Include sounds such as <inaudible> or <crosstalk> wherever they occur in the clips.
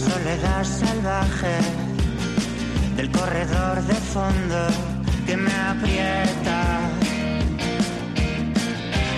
soledad salvaje del corredor de fondo que me aprieta.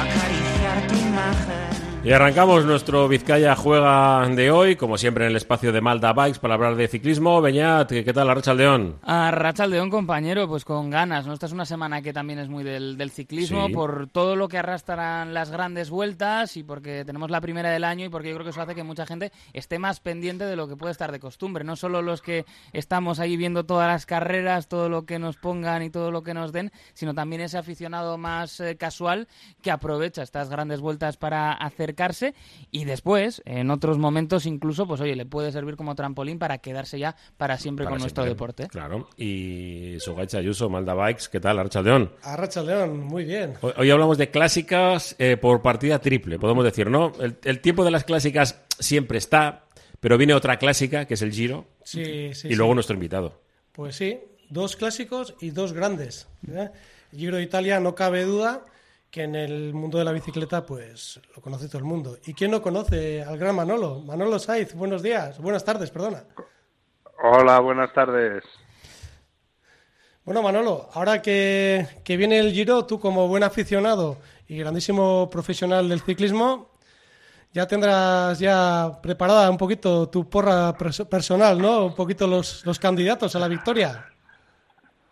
Acariciar tu imagen. Y arrancamos nuestro Vizcaya Juega de hoy, como siempre en el espacio de Malda Bikes para hablar de ciclismo. Beñat, ¿qué tal Arracha León? Arracha León, compañero, pues con ganas. ¿no? Esta es una semana que también es muy del, del ciclismo, Sí. por todo lo que arrastran las grandes vueltas y porque tenemos la primera del año y porque yo creo que eso hace que mucha gente esté más pendiente de lo que puede estar de costumbre. No solo los que estamos ahí viendo todas las carreras, todo lo que nos pongan y todo lo que nos den, sino también ese aficionado más eh, casual que aprovecha estas grandes vueltas para acercarse y después, en otros momentos incluso, pues oye, le puede servir como trampolín para quedarse ya para siempre Para con nuestro deporte. Claro. Y Sugaicha Ayuso, Malda Bikes, ¿qué tal Arracha León? Arracha León, muy bien. Hoy, hoy hablamos de clásicas eh, por partida triple, podemos decir, ¿no? El, el tiempo de las clásicas siempre está, pero viene otra clásica, que es el Giro, Sí, sí. y luego sí. nuestro invitado. Pues sí, dos clásicos y dos grandes. ¿eh? Giro de Italia, no cabe duda que en el mundo de la bicicleta, pues lo conoce todo el mundo. ¿Y quién no conoce al gran Manolo? Manolo Saiz, buenos días, buenas tardes, perdona. Hola, buenas tardes. Bueno, Manolo, ahora que, que viene el Giro, tú como buen aficionado y grandísimo profesional del ciclismo, ya tendrás ya preparada un poquito tu porra pers- personal, ¿no? Un poquito los, los candidatos a la victoria.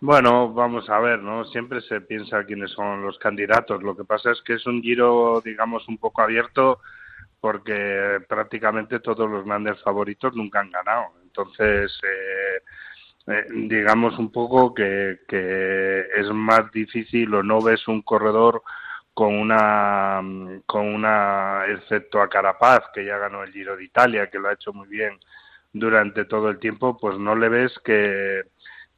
Bueno, vamos a ver, ¿no? Siempre se piensa quiénes son los candidatos. Lo que pasa es que es un giro, digamos, un poco abierto porque prácticamente todos los grandes favoritos nunca han ganado. Entonces, eh, eh, digamos un poco que, que es más difícil o no ves un corredor con una, con una, excepto a Carapaz, que ya ganó el Giro de Italia, que lo ha hecho muy bien durante todo el tiempo, pues no le ves que,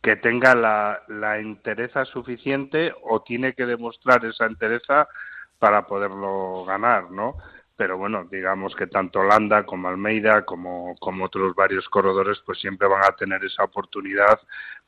que tenga la, la entereza suficiente o tiene que demostrar esa entereza para poderlo ganar, ¿no? Pero bueno, digamos que tanto Landa como Almeida, como, como otros varios corredores, pues siempre van a tener esa oportunidad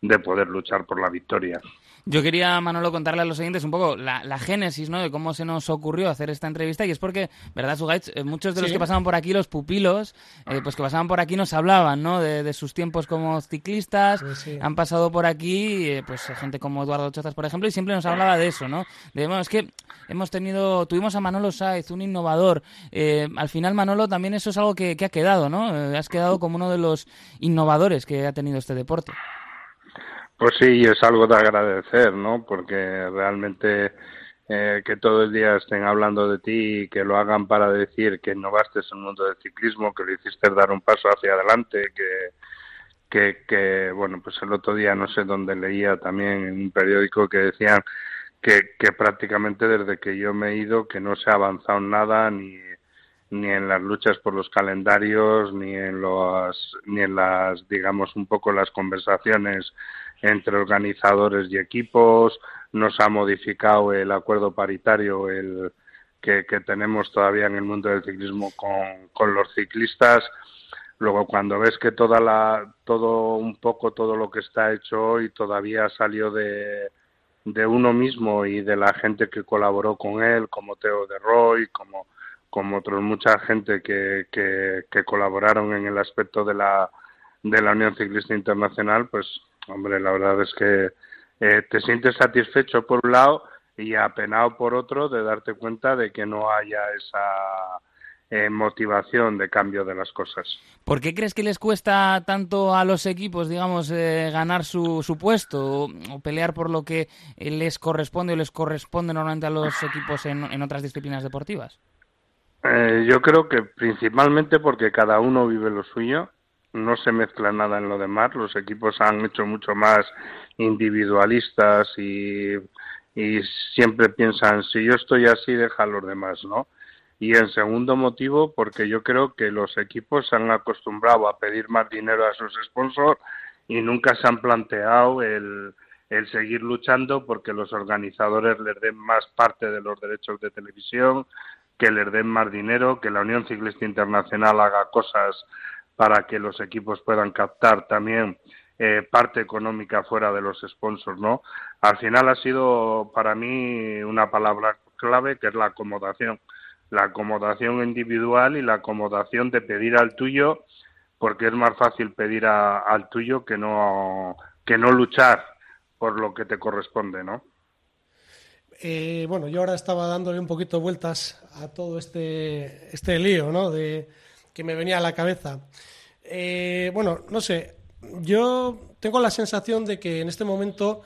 de poder luchar por la victoria. Yo quería, Manolo, contarle a los oyentes un poco la, la génesis, ¿no? De cómo se nos ocurrió hacer esta entrevista y es porque, ¿verdad, Sugaich? Eh, muchos de los Sí. que pasaban por aquí, los pupilos, eh, pues que pasaban por aquí nos hablaban, ¿no? De, de sus tiempos como ciclistas, Pues sí. han pasado por aquí, eh, pues gente como Eduardo Chozas, por ejemplo, y siempre nos hablaba de eso, ¿no? De, bueno, es que hemos tenido, tuvimos a Manolo Sáez, un innovador. Eh, al final, Manolo, también eso es algo que, ha quedado, ¿no? Eh, has quedado como uno de los innovadores que ha tenido este deporte. Pues sí, es algo de agradecer, ¿no? Porque realmente eh, que todo el día estén hablando de ti y que lo hagan para decir que innovaste en el mundo del ciclismo, que lo hiciste dar un paso hacia adelante, que, que, bueno, pues el otro día no sé dónde leía también en un periódico que decían que, prácticamente desde que yo me he ido que no se ha avanzado nada ni ni en las luchas por los calendarios ni en los ni en las digamos un poco las conversaciones entre organizadores y equipos. No se ha modificado el acuerdo paritario el que, que tenemos todavía en el mundo del ciclismo con, con los ciclistas. Luego cuando ves que toda la todo un poco todo lo que está hecho hoy todavía salió de de uno mismo y de la gente que colaboró con él, como Teo de Roy, como, como otros mucha gente que, que, que colaboraron en el aspecto de la, de la Unión Ciclista Internacional, pues, hombre, la verdad es que eh, te sientes satisfecho por un lado y apenado por otro de darte cuenta de que no haya esa eh, motivación de cambio de las cosas. ¿Por qué crees que les cuesta tanto a los equipos, digamos, eh, ganar su, su puesto o, o pelear por lo que eh, les corresponde o les corresponde normalmente a los equipos en, en otras disciplinas deportivas? Eh, yo creo que principalmente porque cada uno vive lo suyo, no se mezcla nada en lo demás, los equipos han hecho mucho más individualistas y, y siempre piensan, si yo estoy así, deja a los demás, ¿no? Y en segundo motivo, porque yo creo que los equipos se han acostumbrado a pedir más dinero a sus sponsors y nunca se han planteado el, el seguir luchando porque los organizadores les den más parte de los derechos de televisión, que les den más dinero, que la Unión Ciclista Internacional haga cosas para que los equipos puedan captar también eh, parte económica fuera de los sponsors, ¿no? Al final ha sido para mí una palabra clave que es la acomodación, la acomodación individual y la acomodación de pedir al tuyo porque es más fácil pedir al tuyo que no, que no luchar por lo que te corresponde, ¿no? Eh, bueno, yo ahora estaba dándole un poquito vueltas a todo este, este lío, ¿no? De, que me venía a la cabeza. Eh, bueno, no sé, yo tengo la sensación de que en este momento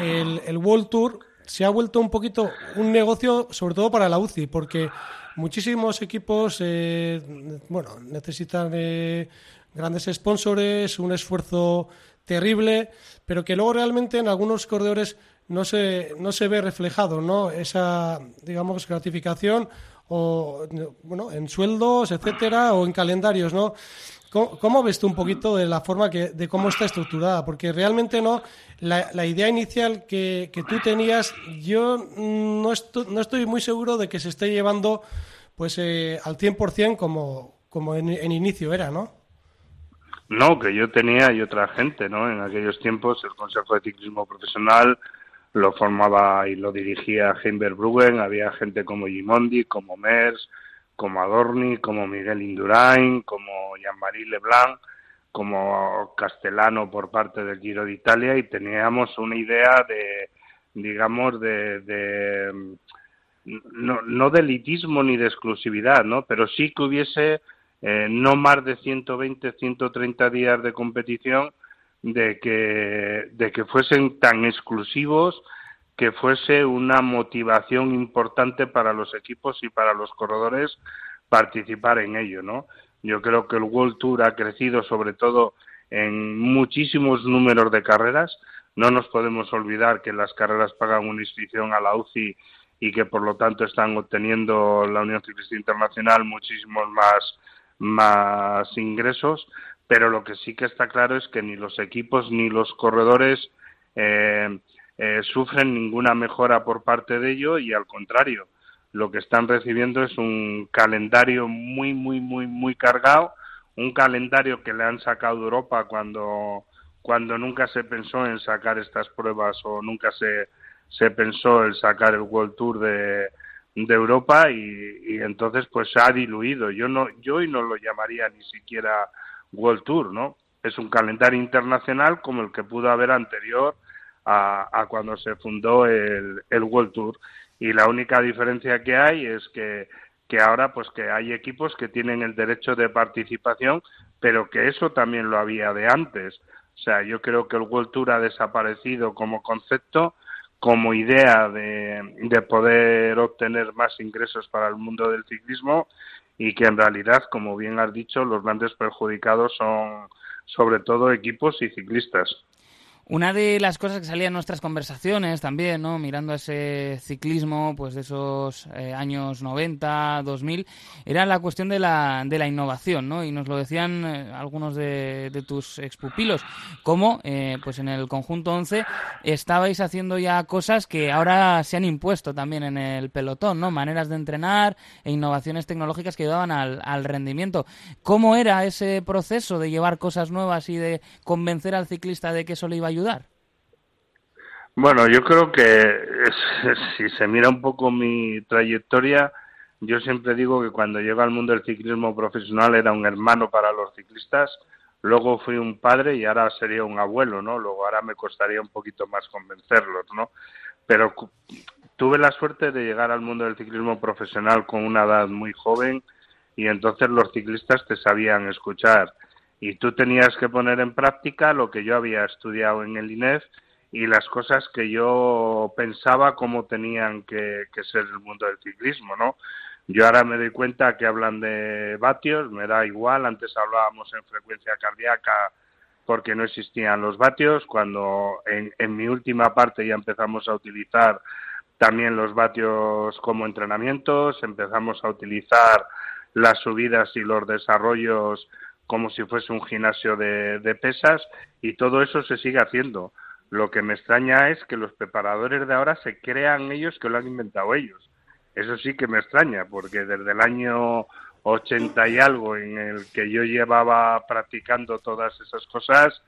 el, el World Tour se ha vuelto un poquito un negocio, sobre todo para la UCI, porque muchísimos equipos eh, bueno, necesitan eh, grandes sponsores, un esfuerzo terrible, pero que luego realmente en algunos corredores no se, no se ve reflejado ¿no? esa digamos gratificación o bueno en sueldos etcétera o en calendarios no ¿Cómo, ves tú un poquito de la forma que, de cómo está estructurada? Porque realmente no, la, idea inicial que, tú tenías, yo no estoy, no estoy muy seguro de que se esté llevando pues eh, al 100% como, como en, inicio era, ¿no? No, que yo tenía y otra gente, ¿no? En aquellos tiempos el Consejo de Ciclismo Profesional lo formaba y lo dirigía Heimberg Bruggen, había gente como Gimondi, como Mers, como Adorni, como Miguel Indurain, como Jean-Marie Leblanc, como Castellano por parte del Giro de Italia y teníamos una idea de, digamos, de, no, no de elitismo ni de exclusividad, ¿no? Pero sí que hubiese eh, no más de 120, 130 días de competición de que, de que fuesen tan exclusivos que fuese una motivación importante para los equipos y para los corredores participar en ello, ¿no? Yo creo que el World Tour ha crecido sobre todo en muchísimos números de carreras. No nos podemos olvidar que las carreras pagan una inscripción a la UCI y que por lo tanto están obteniendo la Unión Ciclista Internacional muchísimos más, más ingresos, pero lo que sí que está claro es que ni los equipos ni los corredores eh, eh, sufren ninguna mejora por parte de ello y al contrario, lo que están recibiendo es un calendario muy, muy, muy, muy cargado, un calendario que le han sacado de Europa cuando, cuando nunca se pensó en sacar estas pruebas o nunca se, se pensó en sacar el World Tour de, de Europa y, y, entonces pues se ha diluido. Yo no, yo hoy no lo llamaría ni siquiera World Tour, ¿no? Es un calendario internacional como el que pudo haber anterior a, cuando se fundó el, el, World Tour. Y la única diferencia que hay es que, que ahora pues que hay equipos que tienen el derecho de participación, pero que eso también lo había de antes. O sea, yo creo que el World Tour ha desaparecido como concepto, como idea de, de poder obtener más ingresos para el mundo del ciclismo y que en realidad, como bien has dicho, los grandes perjudicados son sobre todo equipos y ciclistas. Una de las cosas que salía en nuestras conversaciones también, ¿no? mirando ese ciclismo pues de esos eh, años 90, 2000, era la cuestión de la, de la innovación, ¿no? Y nos lo decían eh, algunos de, tus expupilos, cómo eh, pues en el conjunto 11 estabais haciendo ya cosas que ahora se han impuesto también en el pelotón, ¿no? Maneras de entrenar e innovaciones tecnológicas que ayudaban al, al rendimiento. ¿Cómo era ese proceso de llevar cosas nuevas y de convencer al ciclista de que eso le iba a ayudar? Bueno, yo creo que si se mira un poco mi trayectoria, yo siempre digo que cuando llego al mundo del ciclismo profesional era un hermano para los ciclistas, luego fui un padre y ahora sería un abuelo, ¿no? Luego ahora me costaría un poquito más convencerlos, ¿no? Pero tuve la suerte de llegar al mundo del ciclismo profesional con una edad muy joven y entonces los ciclistas te sabían escuchar y tú tenías que poner en práctica lo que yo había estudiado en el INEF y las cosas que yo pensaba cómo tenían que, ser el mundo del ciclismo, ¿no? Yo ahora me doy cuenta que hablan de vatios, me da igual, antes hablábamos en frecuencia cardíaca porque no existían los vatios, cuando en, en mi última parte ya empezamos a utilizar también los vatios como entrenamientos, empezamos a utilizar las subidas y los desarrollos como si fuese un gimnasio de, pesas y todo eso se sigue haciendo. Lo que me extraña es que los preparadores de ahora se crean ellos que lo han inventado ellos. Eso sí que me extraña, porque desde el año 80 y algo en el que yo llevaba practicando todas esas cosas,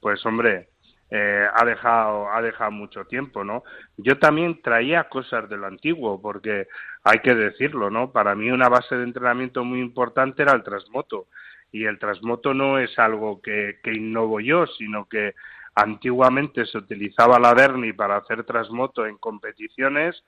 pues hombre, eh, ha dejado ha dejado mucho tiempo, ¿no? Yo también traía cosas de lo antiguo, porque hay que decirlo, ¿no? Para mí una base de entrenamiento muy importante era el transmoto y el transmoto no es algo que, innovo yo, sino que antiguamente se utilizaba la Berni para hacer transmoto en competiciones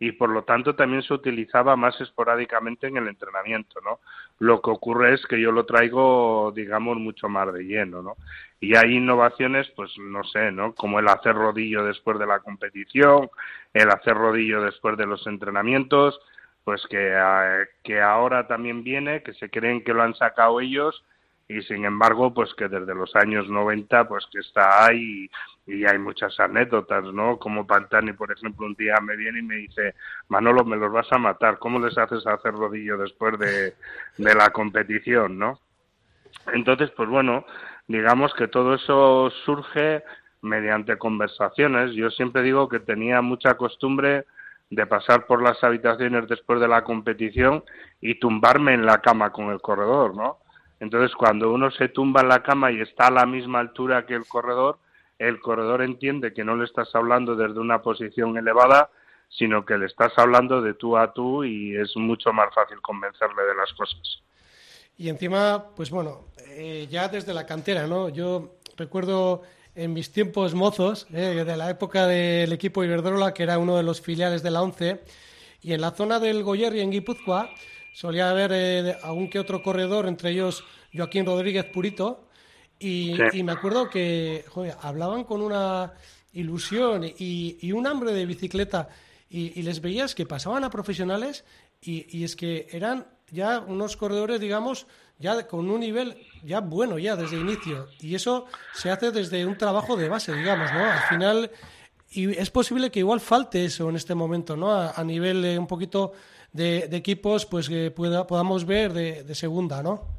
y por lo tanto también se utilizaba más esporádicamente en el entrenamiento, ¿no? Lo que ocurre es que yo lo traigo, digamos, mucho más de lleno, ¿no? Y hay innovaciones, pues no sé, ¿no? Como el hacer rodillo después de la competición, el hacer rodillo después de los entrenamientos, pues que, eh, que ahora también viene, que se creen que lo han sacado ellos y sin embargo, pues que desde los años 90, pues que está ahí y hay muchas anécdotas, ¿no? Como Pantani, por ejemplo, un día me viene y me dice, Manolo, me los vas a matar, ¿cómo les haces hacer rodillo después de, de la competición, ¿no? Entonces, pues bueno, digamos que todo eso surge mediante conversaciones. Yo siempre digo que tenía mucha costumbre de pasar por las habitaciones después de la competición y tumbarme en la cama con el corredor, ¿no? Entonces, cuando uno se tumba en la cama y está a la misma altura que el corredor, el corredor entiende que no le estás hablando desde una posición elevada, sino que le estás hablando de tú a tú y es mucho más fácil convencerle de las cosas. Y encima, pues bueno, eh, ya desde la cantera, ¿no? Yo recuerdo en mis tiempos mozos, eh, de la época del equipo Iberdrola, que era uno de los filiales de la ONCE, y en la zona del Goyerri, en Guipúzcoa, solía haber eh, algún que otro corredor, entre ellos Joaquín Rodríguez Purito, y, me acuerdo que hablaban con una ilusión y, un hambre de bicicleta, y, les veías que pasaban a profesionales, y, es que eran ya unos corredores, digamos, ya con un nivel ya bueno, ya desde inicio, y eso se hace desde un trabajo de base, digamos, ¿no? Al final, y es posible que igual falte eso en este momento, ¿no? A, nivel un poquito de, equipos pues que pueda, podamos ver de, segunda, ¿no?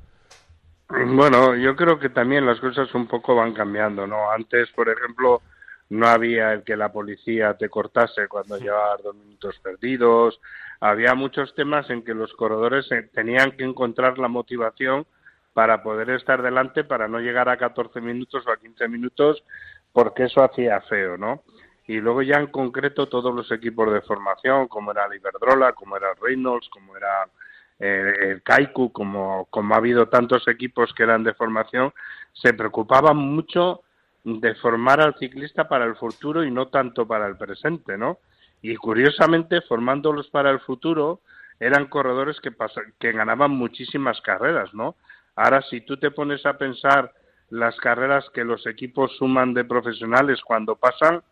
Bueno, yo creo que también las cosas un poco van cambiando, ¿no? Antes, por ejemplo, no había el que la policía te cortase cuando llevabas dos minutos perdidos. Había muchos temas en que los corredores eh, tenían que encontrar la motivación para poder estar delante, para no llegar a 14 minutos o a 15 minutos, porque eso hacía feo, ¿no? y luego ya en concreto todos los equipos de formación, como era el Iberdrola, como era el Reynolds, como era eh, el Kaiku, como, como ha habido tantos equipos que eran de formación, se preocupaban mucho de formar al ciclista para el futuro y no tanto para el presente, ¿no? Y curiosamente, formándolos para el futuro, eran corredores que, que ganaban muchísimas carreras, ¿no? Ahora, si tú te pones a pensar las carreras que los equipos suman de profesionales cuando pasan,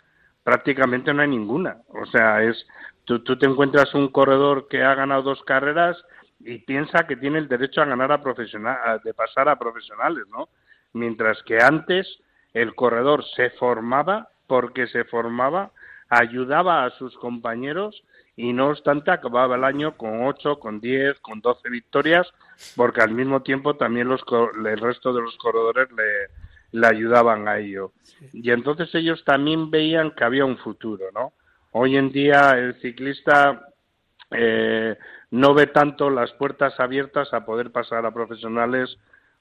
prácticamente no hay ninguna. O sea, es tú, tú te encuentras un corredor que ha ganado dos carreras y piensa que tiene el derecho a ganar a profesional, de pasar a profesionales, ¿no? Mientras que antes el corredor se formaba porque se formaba, ayudaba a sus compañeros y no obstante acababa el año con ocho, con diez, con doce victorias, porque al mismo tiempo también los, el resto de los corredores le, le ayudaban a ello. Y entonces ellos también veían que había un futuro, ¿no? Hoy en día el ciclista eh, no ve tanto las puertas abiertas a poder pasar a profesionales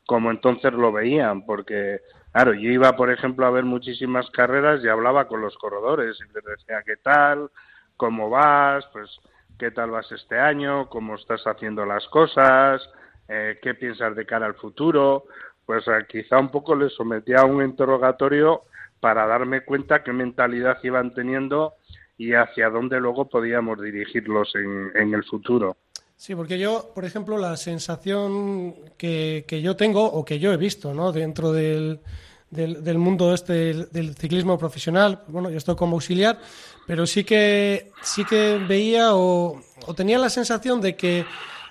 como entonces lo veían, porque, claro, yo iba, por ejemplo, a ver muchísimas carreras y hablaba con los corredores y les decía, ¿qué tal? ¿Cómo vas? Pues, ¿qué tal vas este año? ¿Cómo estás haciendo las cosas? Eh, ¿Qué piensas de cara al futuro? pues eh, quizá un poco les sometía a un interrogatorio para darme cuenta qué mentalidad iban teniendo y hacia dónde luego podíamos dirigirlos en, el futuro. Sí, porque yo, por ejemplo, la sensación que, yo tengo o que yo he visto ¿no? dentro del, del, mundo este del, ciclismo profesional, bueno, yo estoy como auxiliar, pero sí que, sí que veía o, o tenía la sensación de que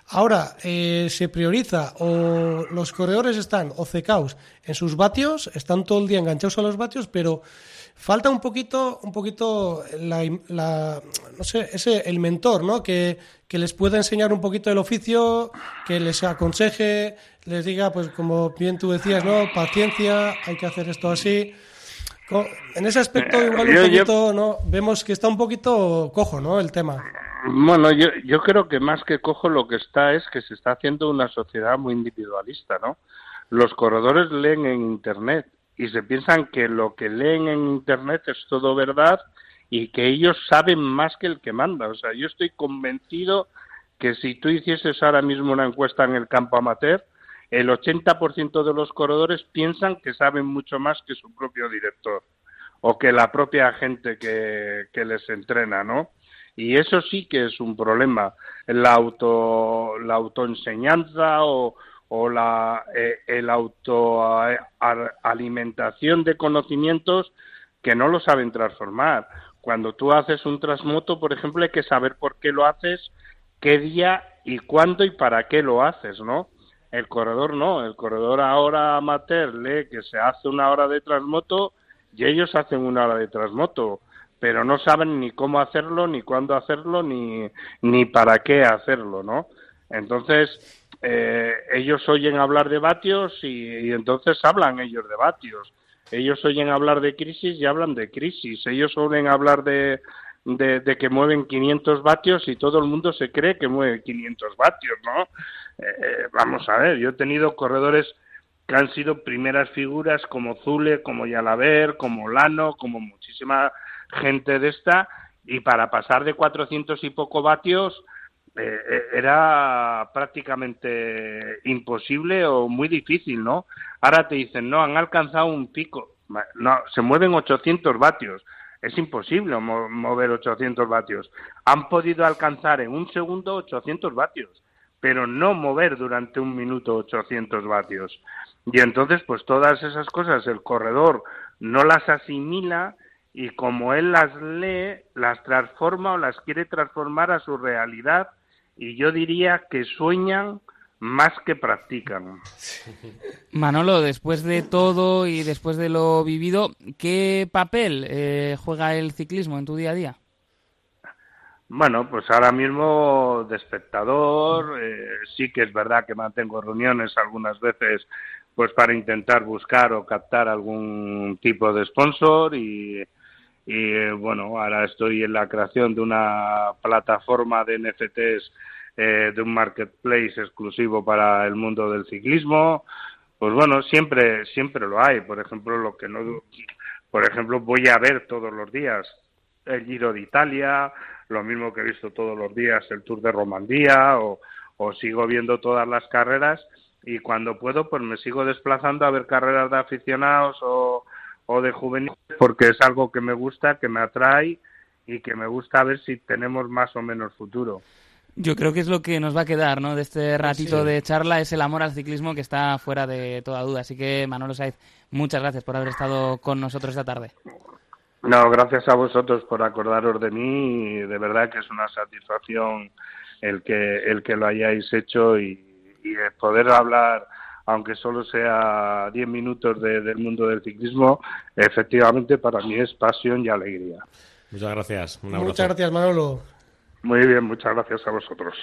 Ahora eh, se prioriza o los corredores están ocecaos en sus vatios, están todo el día enganchados a los vatios, pero falta un poquito, un poquito la, no sé, ese el mentor, ¿no? Que, que, les pueda enseñar un poquito el oficio, que les aconseje, les diga, pues como bien tú decías, ¿no? Paciencia, hay que hacer esto así. En ese aspecto igual un poquito, ¿no? Vemos que está un poquito cojo, ¿no? El tema. Bueno, yo, yo creo que más que cojo lo que está es que se está haciendo una sociedad muy individualista, ¿no? Los corredores leen en Internet y se piensan que lo que leen en Internet es todo verdad y que ellos saben más que el que manda. O sea, yo estoy convencido que si tú hicieses ahora mismo una encuesta en el campo amateur, el 80% de los corredores piensan que saben mucho más que su propio director o que la propia gente que, que les entrena, ¿no? Y eso sí que es un problema, la auto la autoenseñanza o, o la eh, el autoalimentación de conocimientos que no lo saben transformar. Cuando tú haces un transmoto, por ejemplo, hay que saber por qué lo haces, qué día y cuándo y para qué lo haces, ¿no? El corredor no, el corredor ahora amateur lee que se hace una hora de transmoto y ellos hacen una hora de transmoto, pero no saben ni cómo hacerlo, ni cuándo hacerlo, ni, ni para qué hacerlo, ¿no? Entonces, eh, ellos oyen hablar de vatios y, entonces hablan ellos de vatios. Ellos oyen hablar de crisis y hablan de crisis. Ellos oyen hablar de, de, que mueven 500 vatios y todo el mundo se cree que mueve 500 vatios, ¿no? Eh, eh, vamos a ver, yo he tenido corredores que han sido primeras figuras como Zule, como Yalaber, como Lano, como muchísima gente de esta, y para pasar de 400 y poco vatios eh, eh, era prácticamente imposible o muy difícil, ¿no? Ahora te dicen, no, han alcanzado un pico, no, se mueven 800 vatios, es imposible mover 800 vatios. Han podido alcanzar en un segundo 800 vatios, pero no mover durante un minuto 800 vatios. Y entonces, pues todas esas cosas el corredor no las asimila y como él las lee, las transforma o las quiere transformar a su realidad y yo diría que sueñan más que practican. <laughs> Manolo, después de todo y después de lo vivido, ¿qué papel eh, juega el ciclismo en tu día a día? Bueno, pues ahora mismo de espectador, eh, sí que es verdad que mantengo reuniones algunas veces pues para intentar buscar o captar algún tipo de sponsor y, y bueno, ahora estoy en la creación de una plataforma de NFTs eh, de un marketplace exclusivo para el mundo del ciclismo. Pues bueno, siempre siempre lo hay. Por ejemplo, lo que no por ejemplo, voy a ver todos los días el Giro de Italia, lo mismo que he visto todos los días el Tour de Romandía o sigo viendo todas las carreras y cuando puedo pues me sigo desplazando a ver carreras de aficionados o, o de juveniles porque es algo que me gusta, que me atrae y que me gusta ver si tenemos más o menos futuro. Yo creo que es lo que nos va a quedar, ¿no? De este ratito de charla es el amor al ciclismo que está fuera de toda duda. Así que Manolo Saiz, muchas gracias por haber estado con nosotros esta tarde. No, gracias a vosotros por acordaros de mí. De verdad que es una satisfacción el que el que lo hayáis hecho y, y poder hablar aunque solo sea 10 minutos del mundo del ciclismo, efectivamente para mí es pasión y alegría. Muchas gracias. Muchas gracias, Manolo. Muy bien, muchas gracias a vosotros.